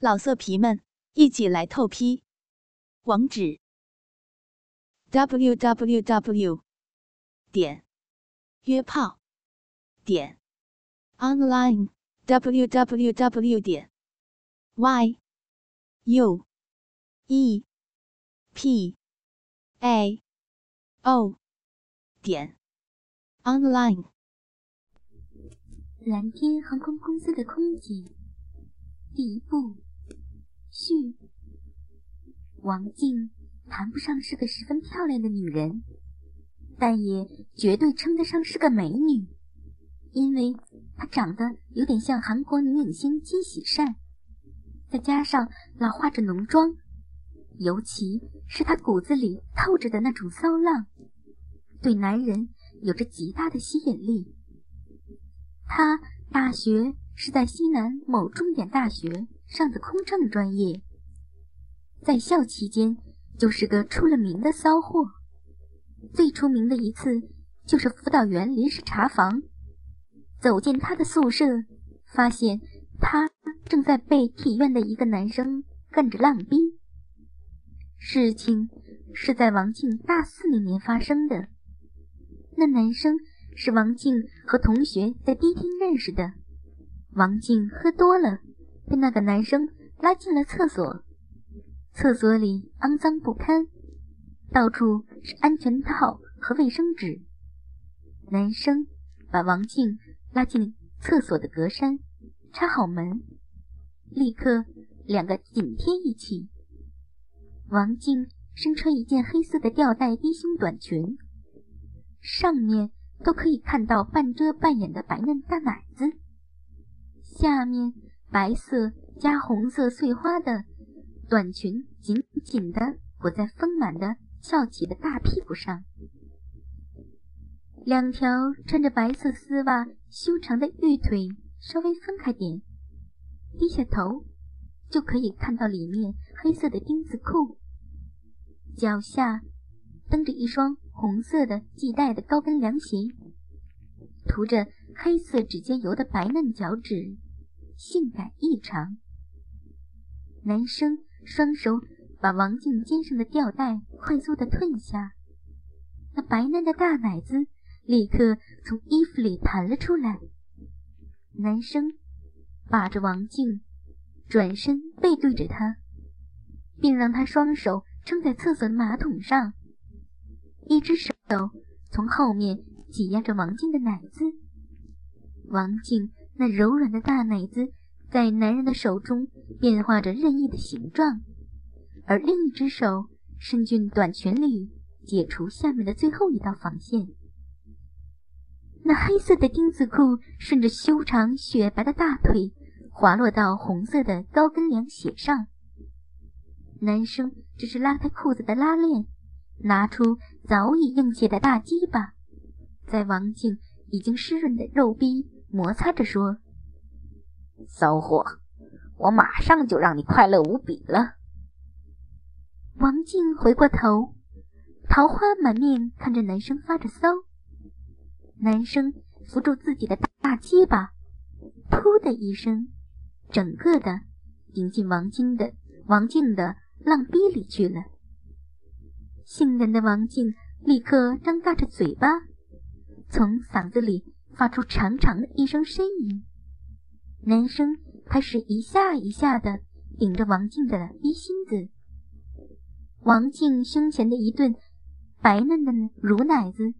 老色皮们，一起来透批！网址：w w w 点约炮点 online w w w 点 y u e p a o 点 online。蓝天航空公司的空姐，第一步。序：王静谈不上是个十分漂亮的女人，但也绝对称得上是个美女，因为她长得有点像韩国女影星金喜善，再加上老化着浓妆，尤其是她骨子里透着的那种骚浪，对男人有着极大的吸引力。她大学是在西南某重点大学。上的空乘专业，在校期间就是个出了名的骚货。最出名的一次就是辅导员临时查房，走进他的宿舍，发现他正在被体院的一个男生干着浪逼。事情是在王静大四那年发生的。那男生是王静和同学在迪厅认识的，王静喝多了。被那个男生拉进了厕所，厕所里肮脏不堪，到处是安全套和卫生纸。男生把王静拉进厕所的格栅，插好门，立刻两个紧贴一起。王静身穿一件黑色的吊带低胸短裙，上面都可以看到半遮半掩的白嫩大奶子，下面。白色加红色碎花的短裙紧紧地裹在丰满的翘起的大屁股上，两条穿着白色丝袜修长的玉腿稍微分开点，低下头就可以看到里面黑色的丁字裤，脚下蹬着一双红色的系带的高跟凉鞋，涂着黑色指尖油的白嫩脚趾。性感异常。男生双手把王静肩上的吊带快速的褪下，那白嫩的大奶子立刻从衣服里弹了出来。男生把着王静，转身背对着她，并让她双手撑在厕所的马桶上，一只手从后面挤压着王静的奶子。王静。那柔软的大奶子在男人的手中变化着任意的形状，而另一只手伸进短裙里，解除下面的最后一道防线。那黑色的丁字裤顺着修长雪白的大腿滑落到红色的高跟凉鞋上。男生只是拉开裤子的拉链，拿出早已硬起的大鸡巴，在王静已经湿润的肉壁。摩擦着说：“骚货，我马上就让你快乐无比了。”王静回过头，桃花满面看着男生发着骚。男生扶住自己的大鸡巴，噗的一声，整个的顶进王静的王静的浪逼里去了。性感的王静立刻张大着嘴巴，从嗓子里。发出长长的一声呻吟，男生开始一下一下的顶着王静的逼心子。王静胸前的一顿白嫩的乳奶子，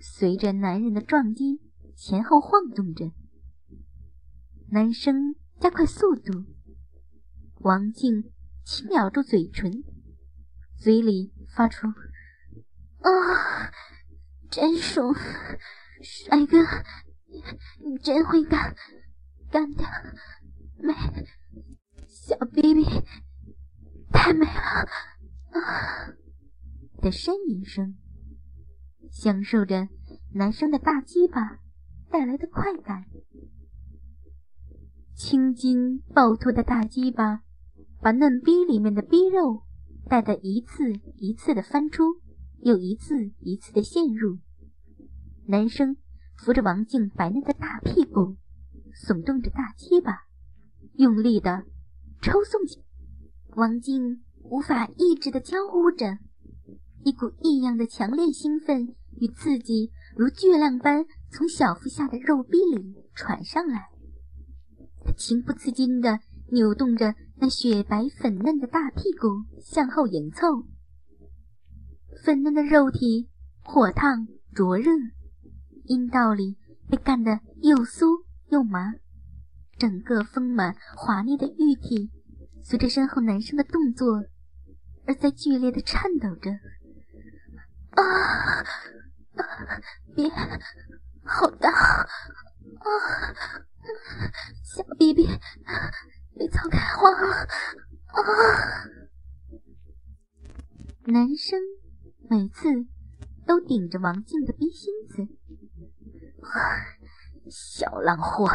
随着男人的撞击前后晃动着。男生加快速度，王静轻咬住嘴唇，嘴里发出“啊，真爽。”帅哥，你真会干，干的美，小 baby 太美了啊！的呻吟声，享受着男生的大鸡巴带来的快感。青筋暴突的大鸡巴，把嫩逼里面的逼肉带得一次一次的翻出，又一次一次的陷入。男生扶着王静白嫩的大屁股，耸动着大鸡巴，用力的抽送起。王静无法抑制的娇呼着，一股异样的强烈兴奋与刺激如巨浪般从小腹下的肉壁里传上来。他情不自禁地扭动着那雪白粉嫩的大屁股向后迎凑，粉嫩的肉体火烫灼热，阴道里被干得又酥又麻，整个丰满华丽的玉体随着身后男生的动作而在剧烈的颤抖着。啊！别，好大！啊！小逼逼被操开花了！啊！男生每次都顶着王静的逼心子。小浪货，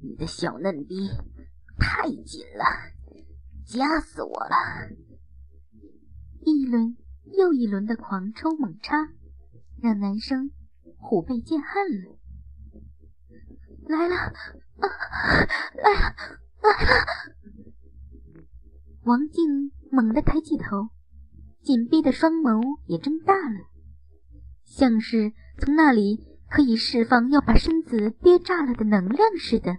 你的小嫩逼太紧了，夹死我了！一轮又一轮的狂抽猛插，让男生虎背见汗了。来了，啊，来了，来了！王静猛地抬起头，紧闭的双眸也睁大了，像是从那里可以释放要把身子憋炸了的能量似的。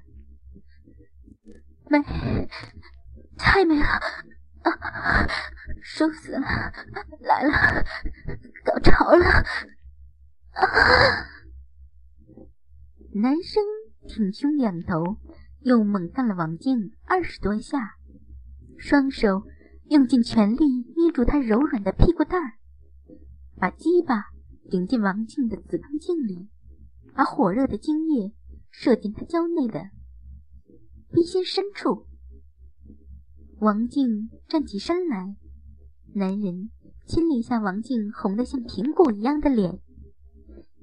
美，太美了，啊，舒服死了！来了，高潮了，啊！男生。挺胸仰头，又猛干了王静二十多下，双手用尽全力捏住她柔软的屁股蛋儿，把鸡巴顶进王静的子宫颈里，把火热的精液射进他娇内的逼心深处。王静站起身来，男人亲了一下王静红得像苹果一样的脸：“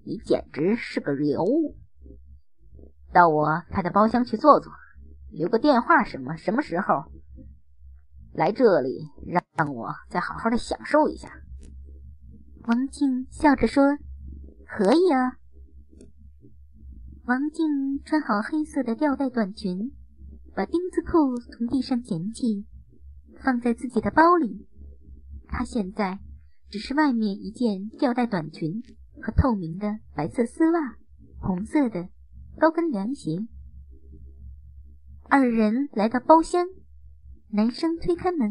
你简直是个尤物。”到我开的包厢去坐坐，留个电话什么什么时候来这里，让让我再好好的享受一下。王静笑着说：“可以啊。”王静穿好黑色的吊带短裙，把丁字裤从地上捡起，放在自己的包里。她现在只是外面一件吊带短裙和透明的白色丝袜，红色的。高跟凉鞋，二人来到包厢，男生推开门，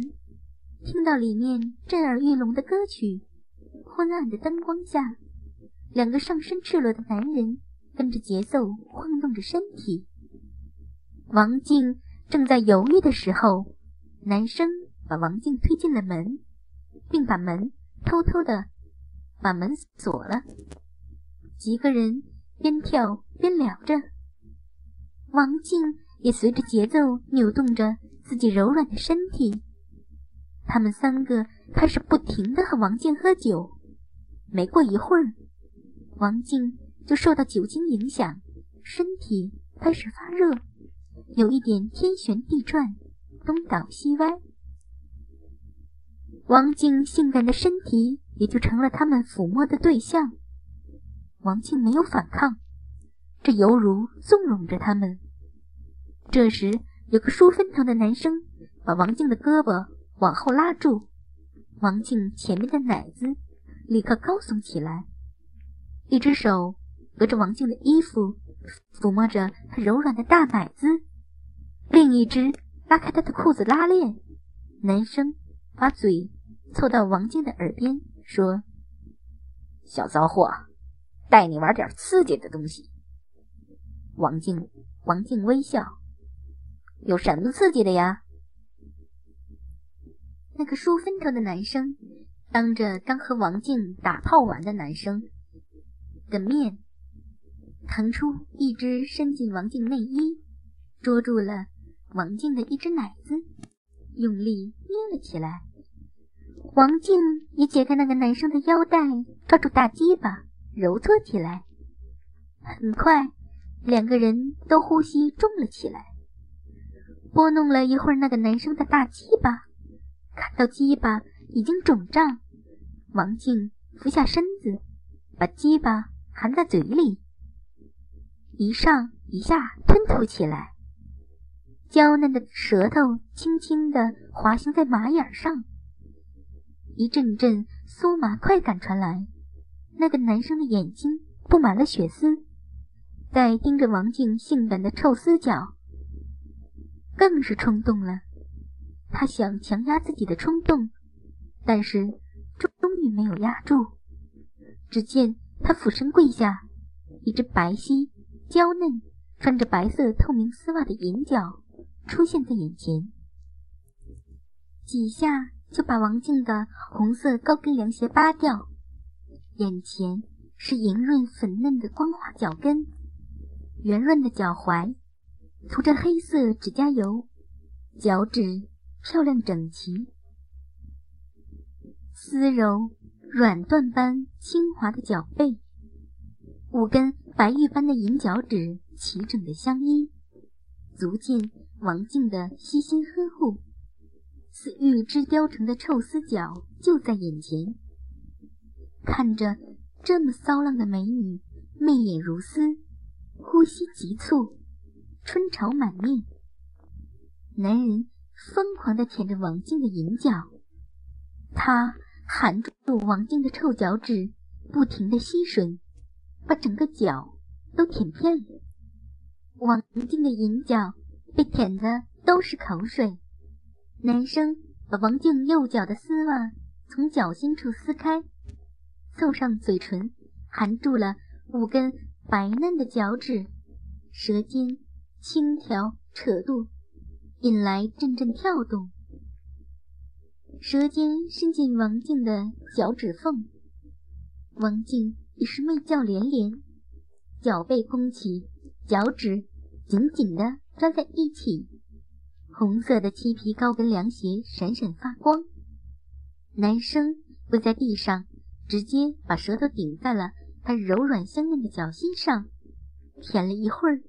听到里面震耳欲聋的歌曲，昏暗的灯光下，两个上身赤裸的男人跟着节奏晃动着身体。王静正在犹豫的时候，男生把王静推进了门，并把门偷偷的把门锁了。几个人。边跳边聊着，王静也随着节奏扭动着自己柔软的身体。他们三个开始不停的和王静喝酒。没过一会儿，王静就受到酒精影响，身体开始发热，有一点天旋地转，东倒西歪。王静性感的身体也就成了他们抚摸的对象。王静没有反抗，这犹如纵容着他们。这时，有个梳分头的男生把王静的胳膊往后拉住，王静前面的奶子立刻高耸起来，一只手隔着王静的衣服抚摸着她柔软的大奶子，另一只拉开她的裤子拉链。男生把嘴凑到王静的耳边说：“小骚货。”带你玩点刺激的东西，王静。王静微笑：“有什么刺激的呀？”那个梳分头的男生当着刚和王静打炮完的男生的面，腾出一只伸进王静内衣，捉住了王静的一只奶子，用力捏了起来。王静也解开那个男生的腰带，抓住大鸡巴。揉搓起来，很快，两个人都呼吸重了起来。拨弄了一会儿那个男生的大鸡巴，看到鸡巴已经肿胀，王静俯下身子，把鸡巴含在嘴里，一上一下吞吐起来。娇嫩的舌头轻轻地滑行在马眼上，一阵阵酥麻快感传来。那个男生的眼睛布满了血丝，在盯着王静性感的臭丝脚，更是冲动了。他想强压自己的冲动，但是终于没有压住。只见他俯身跪下，一只白皙、娇嫩、穿着白色透明丝袜的银脚出现在眼前，几下就把王静的红色高跟凉鞋扒掉。眼前是莹润粉嫩的光滑脚跟，圆润的脚踝，涂着黑色指甲油，脚趾漂亮整齐，丝柔软缎般轻滑的脚背，五根白玉般的银脚趾齐整的相依，足见王静的悉心呵护，似玉枝雕成的臭丝脚就在眼前。看着这么骚浪的美女，媚眼如丝，呼吸急促，春潮满面。男人疯狂地舔着王静的银脚，他含住王静的臭脚趾，不停地吸吮，把整个脚都舔遍了。王静的银脚被舔的都是口水。男生把王静右脚的丝袜从脚心处撕开。凑上嘴唇，含住了五根白嫩的脚趾，舌尖轻挑扯度，引来阵阵跳动。舌尖伸进王静的脚趾缝，王静已是媚叫连连，脚背弓起，脚趾紧紧地抓在一起，红色的漆皮高跟凉鞋闪闪发光。男生跪在地上。直接把舌头顶在了他柔软香嫩的脚心上，舔了一会儿，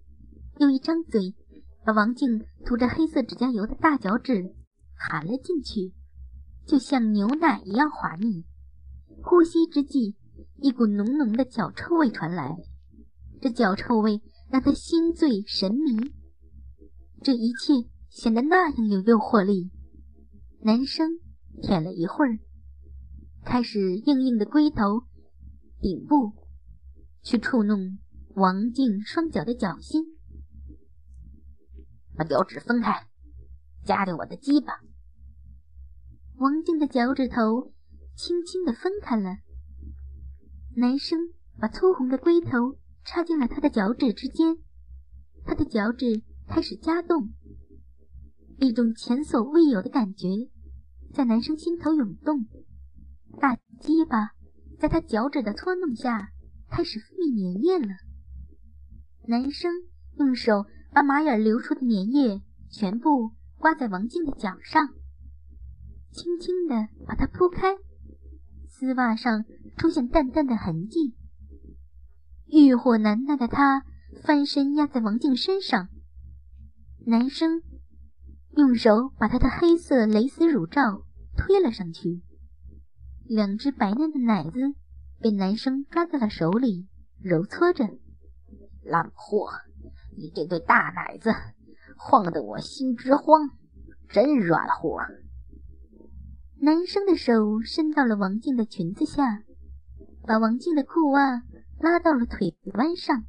又一张嘴把王静涂着黑色指甲油的大脚趾含了进去，就像牛奶一样滑腻。呼吸之际，一股浓浓的脚臭味传来，这脚臭味让他心醉神迷。这一切显得那样有诱惑力。男生舔了一会儿。开始硬硬的龟头顶部去触弄王静双脚的脚心，把脚趾分开，夹着我的鸡巴。王静的脚趾头轻轻的分开了，男生把粗红的龟头插进了他的脚趾之间，他的脚趾开始夹动，一种前所未有的感觉在男生心头涌动。大鸡巴在他脚趾的搓弄下开始分泌粘液了。男生用手把马眼流出的粘液全部刮在王静的脚上，轻轻的把它铺开，丝袜上出现淡淡的痕迹。欲火难耐的他翻身压在王静身上，男生用手把她的黑色蕾丝乳罩推了上去。两只白嫩的奶子被男生抓在了手里，揉搓着。烂货，你这对大奶子晃得我心直慌，真软和。男生的手伸到了王静的裙子下，把王静的裤袜拉到了腿弯上，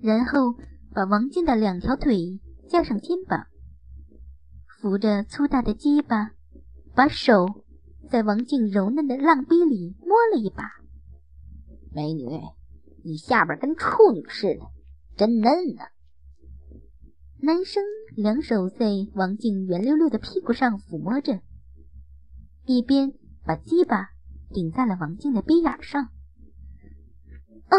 然后把王静的两条腿架上肩膀，扶着粗大的鸡巴，把手。在王静柔嫩的浪逼里摸了一把，美女，你下边跟处女似的，真嫩啊！男生两手在王静圆溜溜的屁股上抚摸着，一边把鸡巴顶在了王静的逼眼上。啊！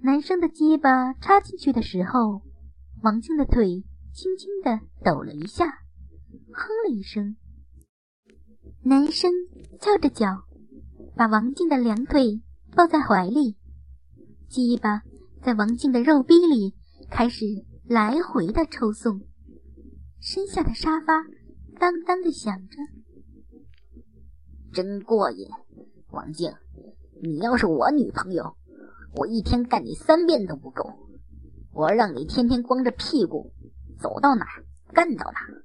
男生的鸡巴插进去的时候，王静的腿轻轻的抖了一下，哼了一声。男生翘着脚，把王静的两腿抱在怀里，鸡巴在王静的肉逼里开始来回的抽送，身下的沙发当当的响着，真过瘾。王静，你要是我女朋友，我一天干你三遍都不够。我让你天天光着屁股走到哪儿干到哪儿。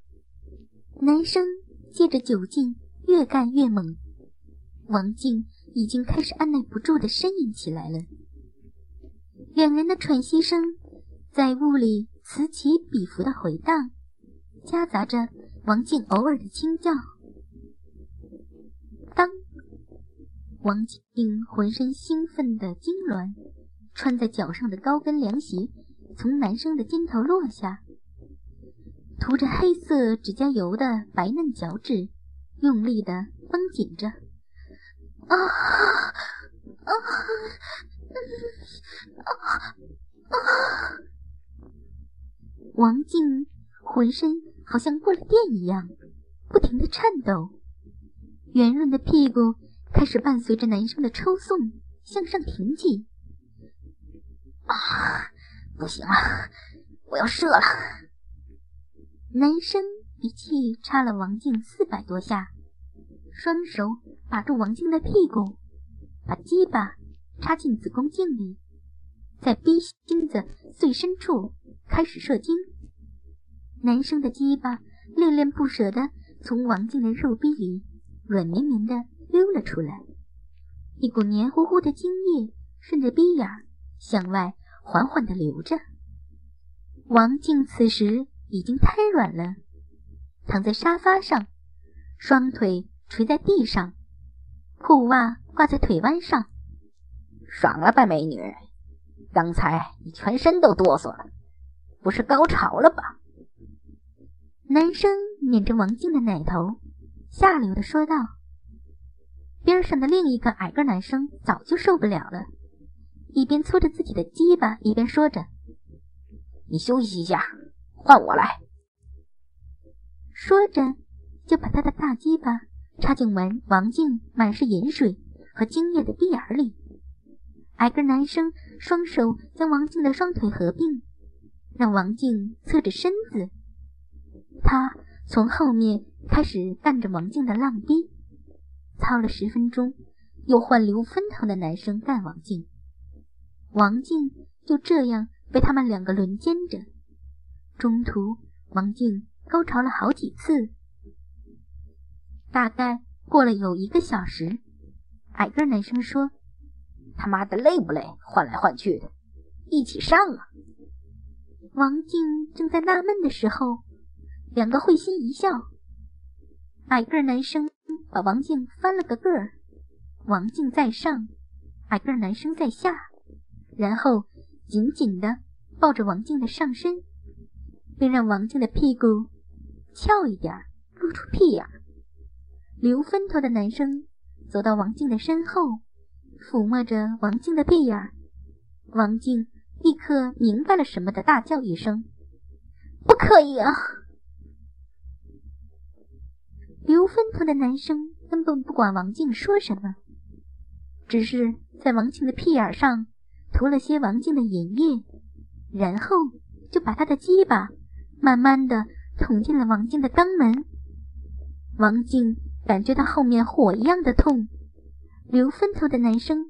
男生借着酒劲越干越猛，王静已经开始按耐不住的呻吟起来了。两人的喘息声在屋里此起彼伏的回荡，夹杂着王静偶尔的轻叫。当王静浑身兴奋的痉挛，穿在脚上的高跟凉鞋从男生的肩头落下，涂着黑色指甲油的白嫩脚趾用力的绷紧着。啊啊啊啊！王静浑身好像过了电一样，不停的颤抖，圆润的屁股。开始伴随着男生的抽送向上挺起。啊，不行了，我要射了！男生一气插了王静四百多下，双手把住王静的屁股，把鸡巴插进子宫颈里，在逼心子最深处开始射精。男生的鸡巴恋恋不舍地从王静的肉壁里软绵绵的。溜了出来，一股黏糊糊的精液顺着鼻眼向外缓缓地流着。王静此时已经瘫软了，躺在沙发上，双腿垂在地上，裤袜挂在腿弯上。爽了吧，美女？刚才你全身都哆嗦了，不是高潮了吧？男生捻着王静的奶头，下流的说道。边上的另一个矮个男生早就受不了了，一边搓着自己的鸡巴，一边说着：“你休息一下，换我来。”说着，就把他的大鸡巴插进王王静满是饮水和精液的鼻眼里。矮个男生双手将王静的双腿合并，让王静侧着身子，他从后面开始干着王静的浪逼。操了十分钟，又换刘分头的男生干王静，王静就这样被他们两个轮奸着。中途，王静高潮了好几次。大概过了有一个小时，矮个男生说：“他妈的累不累？换来换去的，一起上啊！”王静正在纳闷的时候，两个会心一笑。矮个男生。把王静翻了个个儿，王静在上，矮个男生在下，然后紧紧的抱着王静的上身，并让王静的屁股翘一点，露出屁眼。留分头的男生走到王静的身后，抚摸着王静的屁眼。王静立刻明白了什么的，大叫一声：“不可以啊！”刘分头的男生根本不管王静说什么，只是在王静的屁眼上涂了些王静的银液，然后就把他的鸡巴慢慢的捅进了王静的肛门。王静感觉到后面火一样的痛，刘分头的男生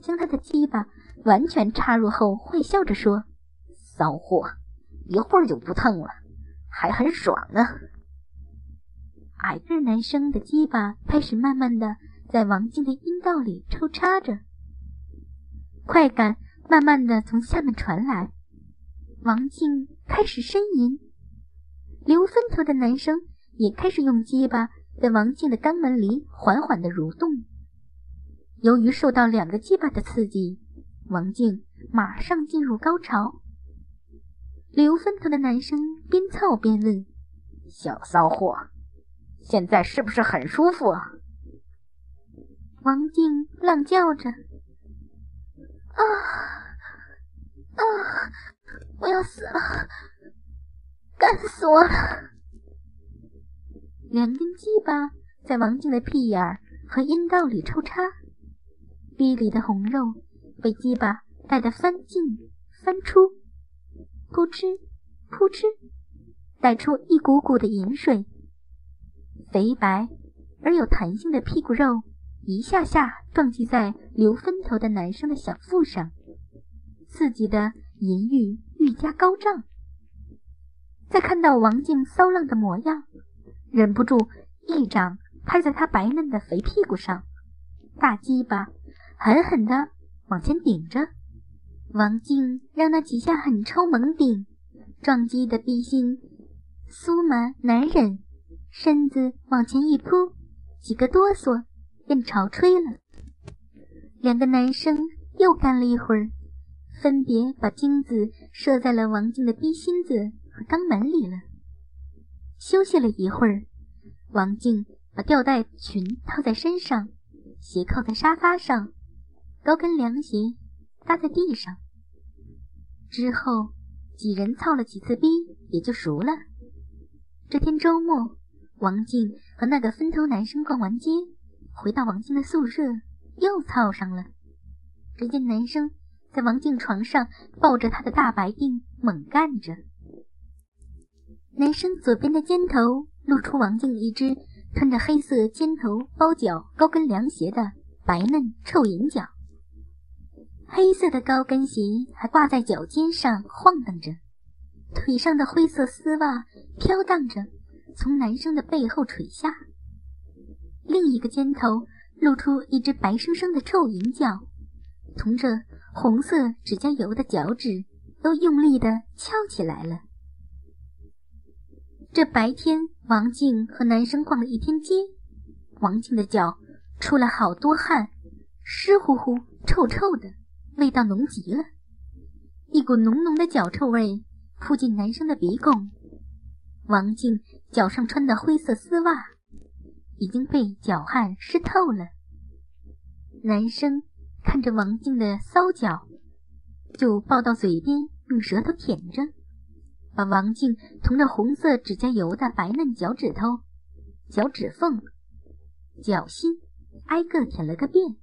将他的鸡巴完全插入后，坏笑着说：“骚货，一会儿就不疼了，还很爽呢。”矮个男生的鸡巴开始慢慢的在王静的阴道里抽插着，快感慢慢的从下面传来，王静开始呻吟，留分头的男生也开始用鸡巴在王静的肛门里缓缓的蠕动。由于受到两个鸡巴的刺激，王静马上进入高潮。留分头的男生边操边问：“小骚货。”现在是不是很舒服啊？王静浪叫着：“啊啊！我要死了，干死我了！”两根鸡巴在王静的屁眼和阴道里抽插，逼里的红肉被鸡巴带得翻进翻出，扑哧扑哧，带出一股股的饮水。肥白而有弹性的屁股肉一下下撞击在留分头的男生的小腹上，刺激的淫欲愈加高涨。再看到王静骚浪的模样，忍不住一掌拍在他白嫩的肥屁股上，大鸡巴狠狠地往前顶着。王静让那几下狠抽猛顶，撞击的逼心酥麻难忍，身子往前一扑，几个哆嗦便潮吹了。两个男生又干了一会儿，分别把精子射在了王静的逼心子和。肛门里了。休息了一会儿，王静把吊带裙套在身上，斜靠在沙发上，高跟凉鞋搭在地上。之后几人操了几次逼，也就熟了。这天周末，王静和那个分头男生逛完街，回到王静的宿舍，又操上了。只见男生在王静床上抱着他的大白腚猛干着。男生左边的肩头露出王静一只穿着黑色尖头包脚高跟凉鞋的白嫩臭银脚，黑色的高跟鞋还挂在脚尖上晃荡着，腿上的灰色丝袜飘荡着，从男生的背后垂下。另一个肩头露出一只白生生的臭银脚，同着红色指甲油的脚趾都用力地翘起来了。这白天，王静和男生逛了一天街。王静的脚出了好多汗，湿乎乎、臭臭的，味道浓极了。一股浓浓的脚臭味扑进男生的鼻孔。王静脚上穿的灰色丝袜已经被脚汗湿透了。男生看着王静的骚脚，就抱到嘴边，用舌头舔着。把王静涂着红色指甲油的白嫩脚趾头、脚趾缝、脚心挨个舔了个遍，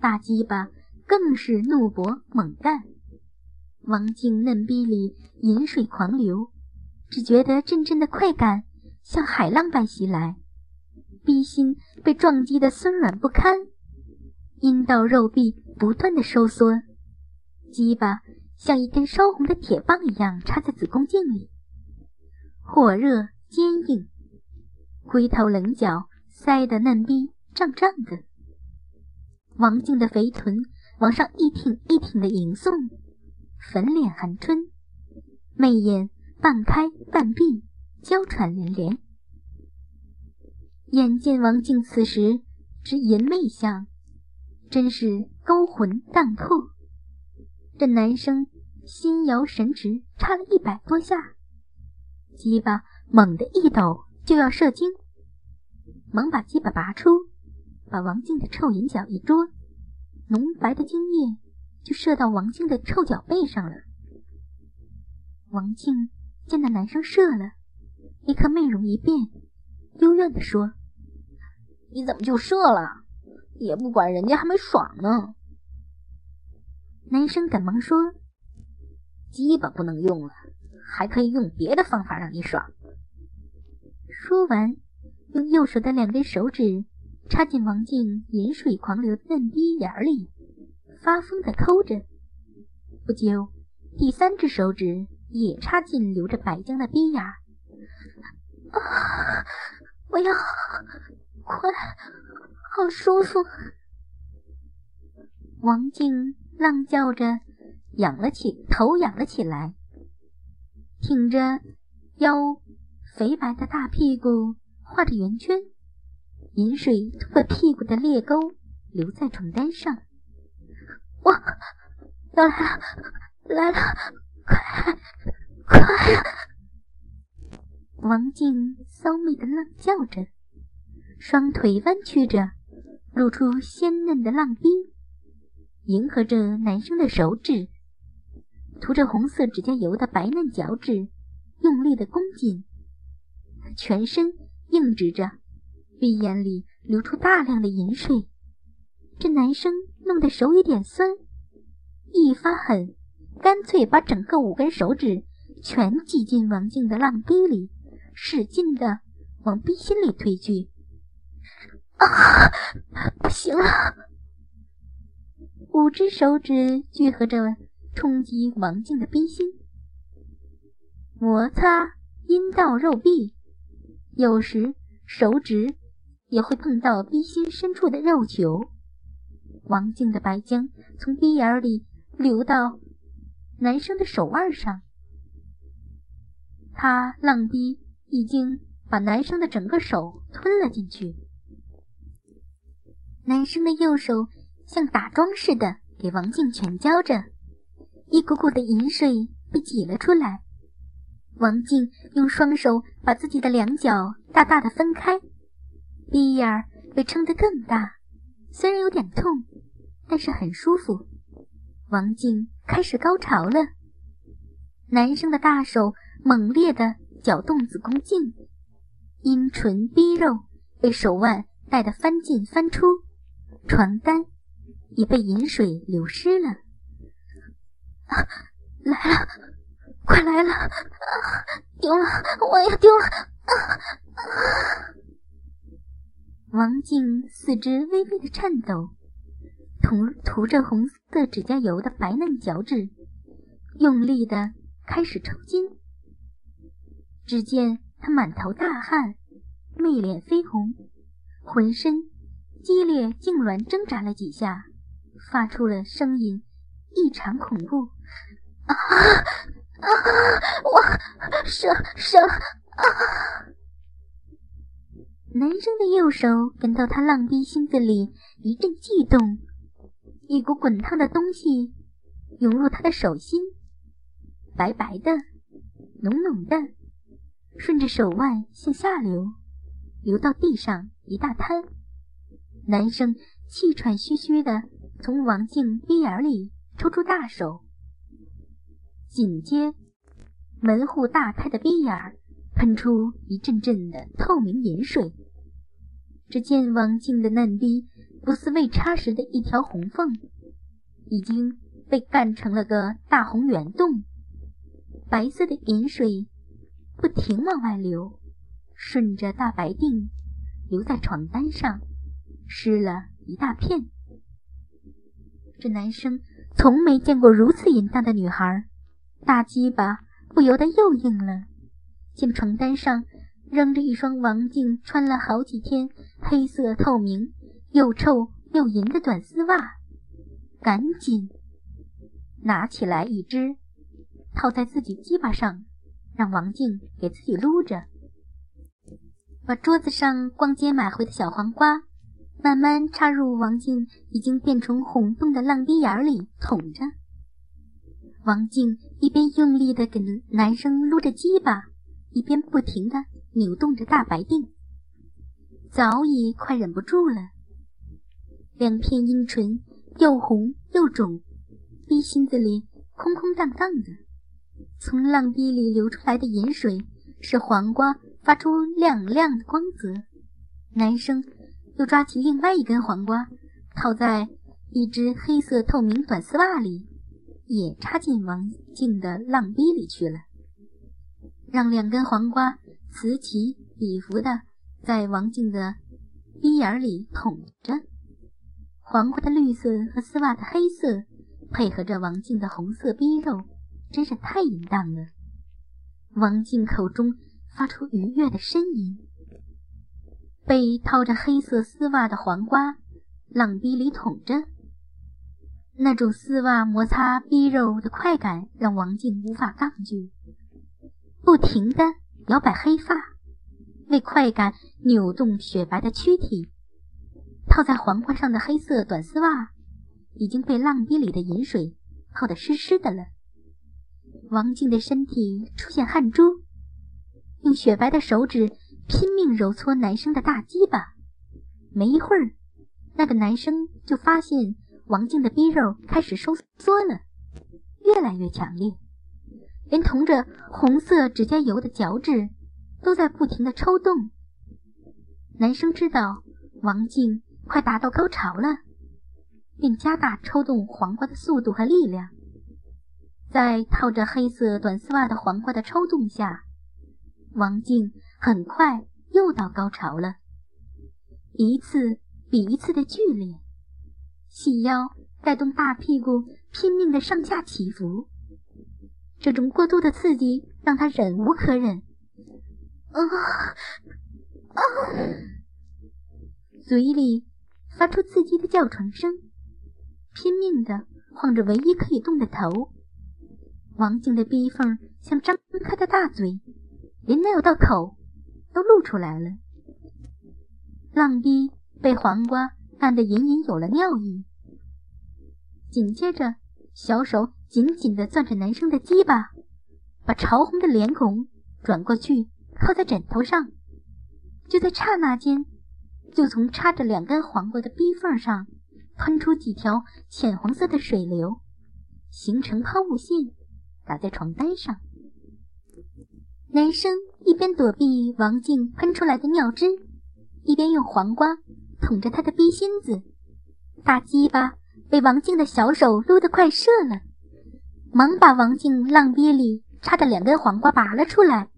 大鸡巴更是怒勃猛干。王静嫩逼里饮水狂流，只觉得阵阵的快感像海浪般袭来，逼心被撞击的酸软不堪，阴道肉壁不断的收缩，鸡巴。像一根烧红的铁棒一样插在子宫颈里，火热坚硬，龟头棱角塞得嫩逼胀胀的。王静的肥臀往上一挺一挺的迎送，粉脸含春，媚眼半开半闭，娇喘连连。眼见王静此时之淫媚相，真是勾魂荡魄。这男生。心摇神直，插了一百多下，鸡巴猛地一抖就要射精，忙把鸡巴拔出，把王静的臭银脚一捉，浓白的精液就射到王静的臭脚背上了。王静见那男生射了，立刻面容一变，幽怨地说：“你怎么就射了？也不管人家还没爽呢。”男生赶忙说。鸡巴不能用了，还可以用别的方法让你爽。说完，用右手的两根手指插进王静饮水狂流的嫩逼眼里，发疯的抠着。不久，第三只手指也插进流着白浆的逼眼儿。啊！我要快，好舒服！王静浪叫着。仰了起头，仰了起来，挺着腰，肥白的大屁股画着圆圈，饮水通过屁股的裂沟留在床单上。我，要来了，来了，快，快！王静骚媚的浪叫着，双腿弯曲着，露出鲜嫩的浪逼，迎合着男生的手指。涂着红色指甲油的白嫩脚趾，用力的弓紧，全身硬直着，鼻眼里流出大量的饮水。这男生弄得手有点酸，一发狠，干脆把整个五根手指全挤进王静的浪逼里，使劲的往逼心里推去。啊，不行了！五只手指聚合着。冲击王静的逼心，摩擦阴道肉壁，有时手指也会碰到逼心深处的肉球。王静的白浆从鼻眼里流到男生的手腕上，他浪逼已经把男生的整个手吞了进去。男生的右手像打桩似的给王静全浇着，一股股的饮水被挤了出来。王静用双手把自己的两脚大大的分开，鼻眼儿被撑得更大，虽然有点痛，但是很舒服。王静开始高潮了，男生的大手猛烈的搅动子宫颈，阴唇逼肉被手腕带得翻进翻出，床单也被饮水流湿了。啊，来了！快来了！丢了，我要丢了！啊啊王静四肢微微的颤抖，涂涂着红色指甲油的白嫩脚趾，用力的开始抽筋。只见他满头大汗，媚脸绯红，浑身激烈痉挛挣扎了几下，发出了声音，异常恐怖。啊！啊！我射射啊！男生的右手感到他浪逼心子里一阵悸动，一股滚烫的东西涌入他的手心，白白的，浓浓的，顺着手腕向下流，流到地上一大滩。男生气喘吁吁的从王静鼻眼里抽出大手。紧接，门户大开的鼻眼儿喷出一阵阵的透明盐水。只见王静的嫩逼不似未插时的一条红缝，已经被干成了个大红圆洞。白色的盐水不停往外流，顺着大白腚流在床单上，湿了一大片。这男生从没见过如此淫荡的女孩。大鸡巴不由得又硬了，见床单上扔着一双王静穿了好几天、黑色透明、又臭又淫的短丝袜，赶紧拿起来一只，套在自己鸡巴上，让王静给自己撸着，把桌子上逛街买回的小黄瓜慢慢插入王静已经变成红洞的浪逼眼里捅着。王静一边用力的给男生撸着鸡巴，一边不停的扭动着大白腚，早已快忍不住了。两片阴唇又红又肿，逼心子里空空荡荡的。从浪逼里流出来的盐水使黄瓜发出亮亮的光泽。男生又抓起另外一根黄瓜，套在一只黑色透明短丝袜里。也插进王静的浪逼里去了，让两根黄瓜此起彼伏的在王静的逼眼里捅着。黄瓜的绿色和丝袜的黑色配合着王静的红色逼肉，真是太淫荡了。王静口中发出愉悦的呻吟，被套着黑色丝袜的黄瓜浪逼里捅着。那种丝袜摩擦逼肉的快感让王静无法抗拒，不停的摇摆黑发，为快感扭动雪白的躯体。套在黄瓜上的黑色短丝袜已经被浪逼里的饮水泡得湿湿的了。王静的身体出现汗珠，用雪白的手指拼命揉搓男生的大鸡巴。没一会儿，那个男生就发现。王静的逼肉开始收缩了，越来越强烈，连同着红色指甲油的脚趾都在不停的抽动。男生知道王静快达到高潮了，便加大抽动黄瓜的速度和力量。在套着黑色短丝袜的黄瓜的抽动下，王静很快又到高潮了，一次比一次的剧烈。细腰带动大屁股拼命的上下起伏，这种过度的刺激让他忍无可忍。啊啊！嘴里发出刺激的叫床声，拼命的晃着唯一可以动的头。王静的逼缝像张开的大嘴，连那有道口都露出来了。浪逼被黄瓜按得隐隐有了尿意，紧接着小手紧紧地攥着男生的鸡巴，把潮红的脸孔转过去靠在枕头上。就在刹那间，就从插着两根黄瓜的逼缝上喷出几条浅黄色的水流，形成抛物线。打在床单上，男生一边躲避王静喷出来的尿汁，一边用黄瓜捅着他的逼心子。大鸡巴被王静的小手撸得快射了，忙把王静浪逼里插的两根黄瓜拔了出来，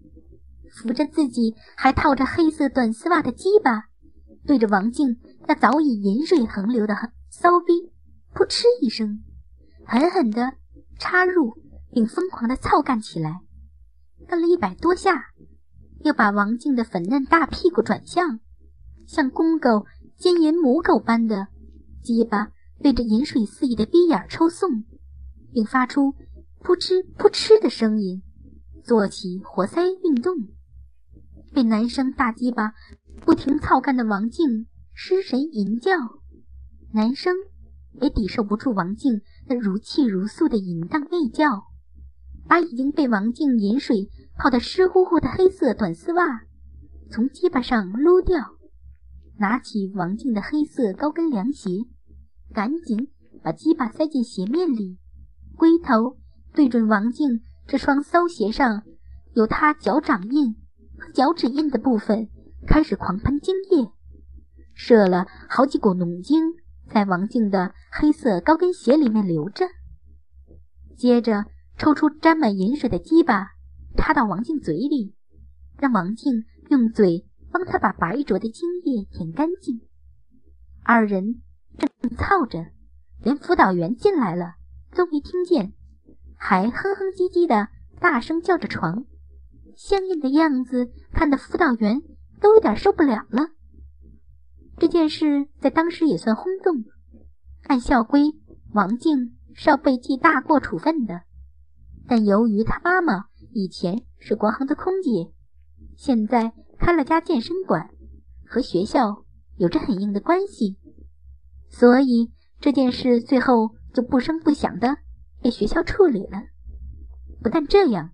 扶着自己还套着黑色短丝袜的鸡巴，对着王静那早已饮水横流的骚逼，噗嗤一声，狠狠地插入。并疯狂的操干起来，干了一百多下，又把王静的粉嫩大屁股转向，像公狗奸淫母狗般的鸡巴对着饮水肆意的逼眼抽送，并发出扑哧扑哧的声音，做起活塞运动。被男生大鸡巴不停操干的王静失神淫叫，男生也抵受不住王静那如泣如诉的淫荡媚叫。把已经被王静饮水泡得湿乎乎的黑色短丝袜从鸡巴上撸掉，拿起王静的黑色高跟凉鞋，赶紧把鸡巴塞进鞋面里，龟头对准王静这双骚鞋上有他脚掌印和脚趾印的部分，开始狂喷精液，射了好几股浓精在王静的黑色高跟鞋里面流着，接着。抽出沾满饮水的鸡巴，插到王静嘴里，让王静用嘴帮他把白灼的精液舔干净。二人正操着，连辅导员进来了都没听见，还哼哼唧唧的大声叫着床，相应的样子看得辅导员都有点受不了了。这件事在当时也算轰动，按校规，王静是要被记大过处分的。但由于他妈妈以前是国航的空姐，现在开了家健身馆，和学校有着很硬的关系，所以这件事最后就不声不响的被学校处理了。不但这样，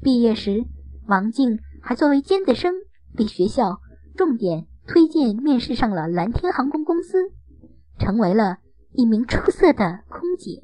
毕业时王静还作为尖子生被学校重点推荐面试上了蓝天航空公司，成为了一名出色的空姐。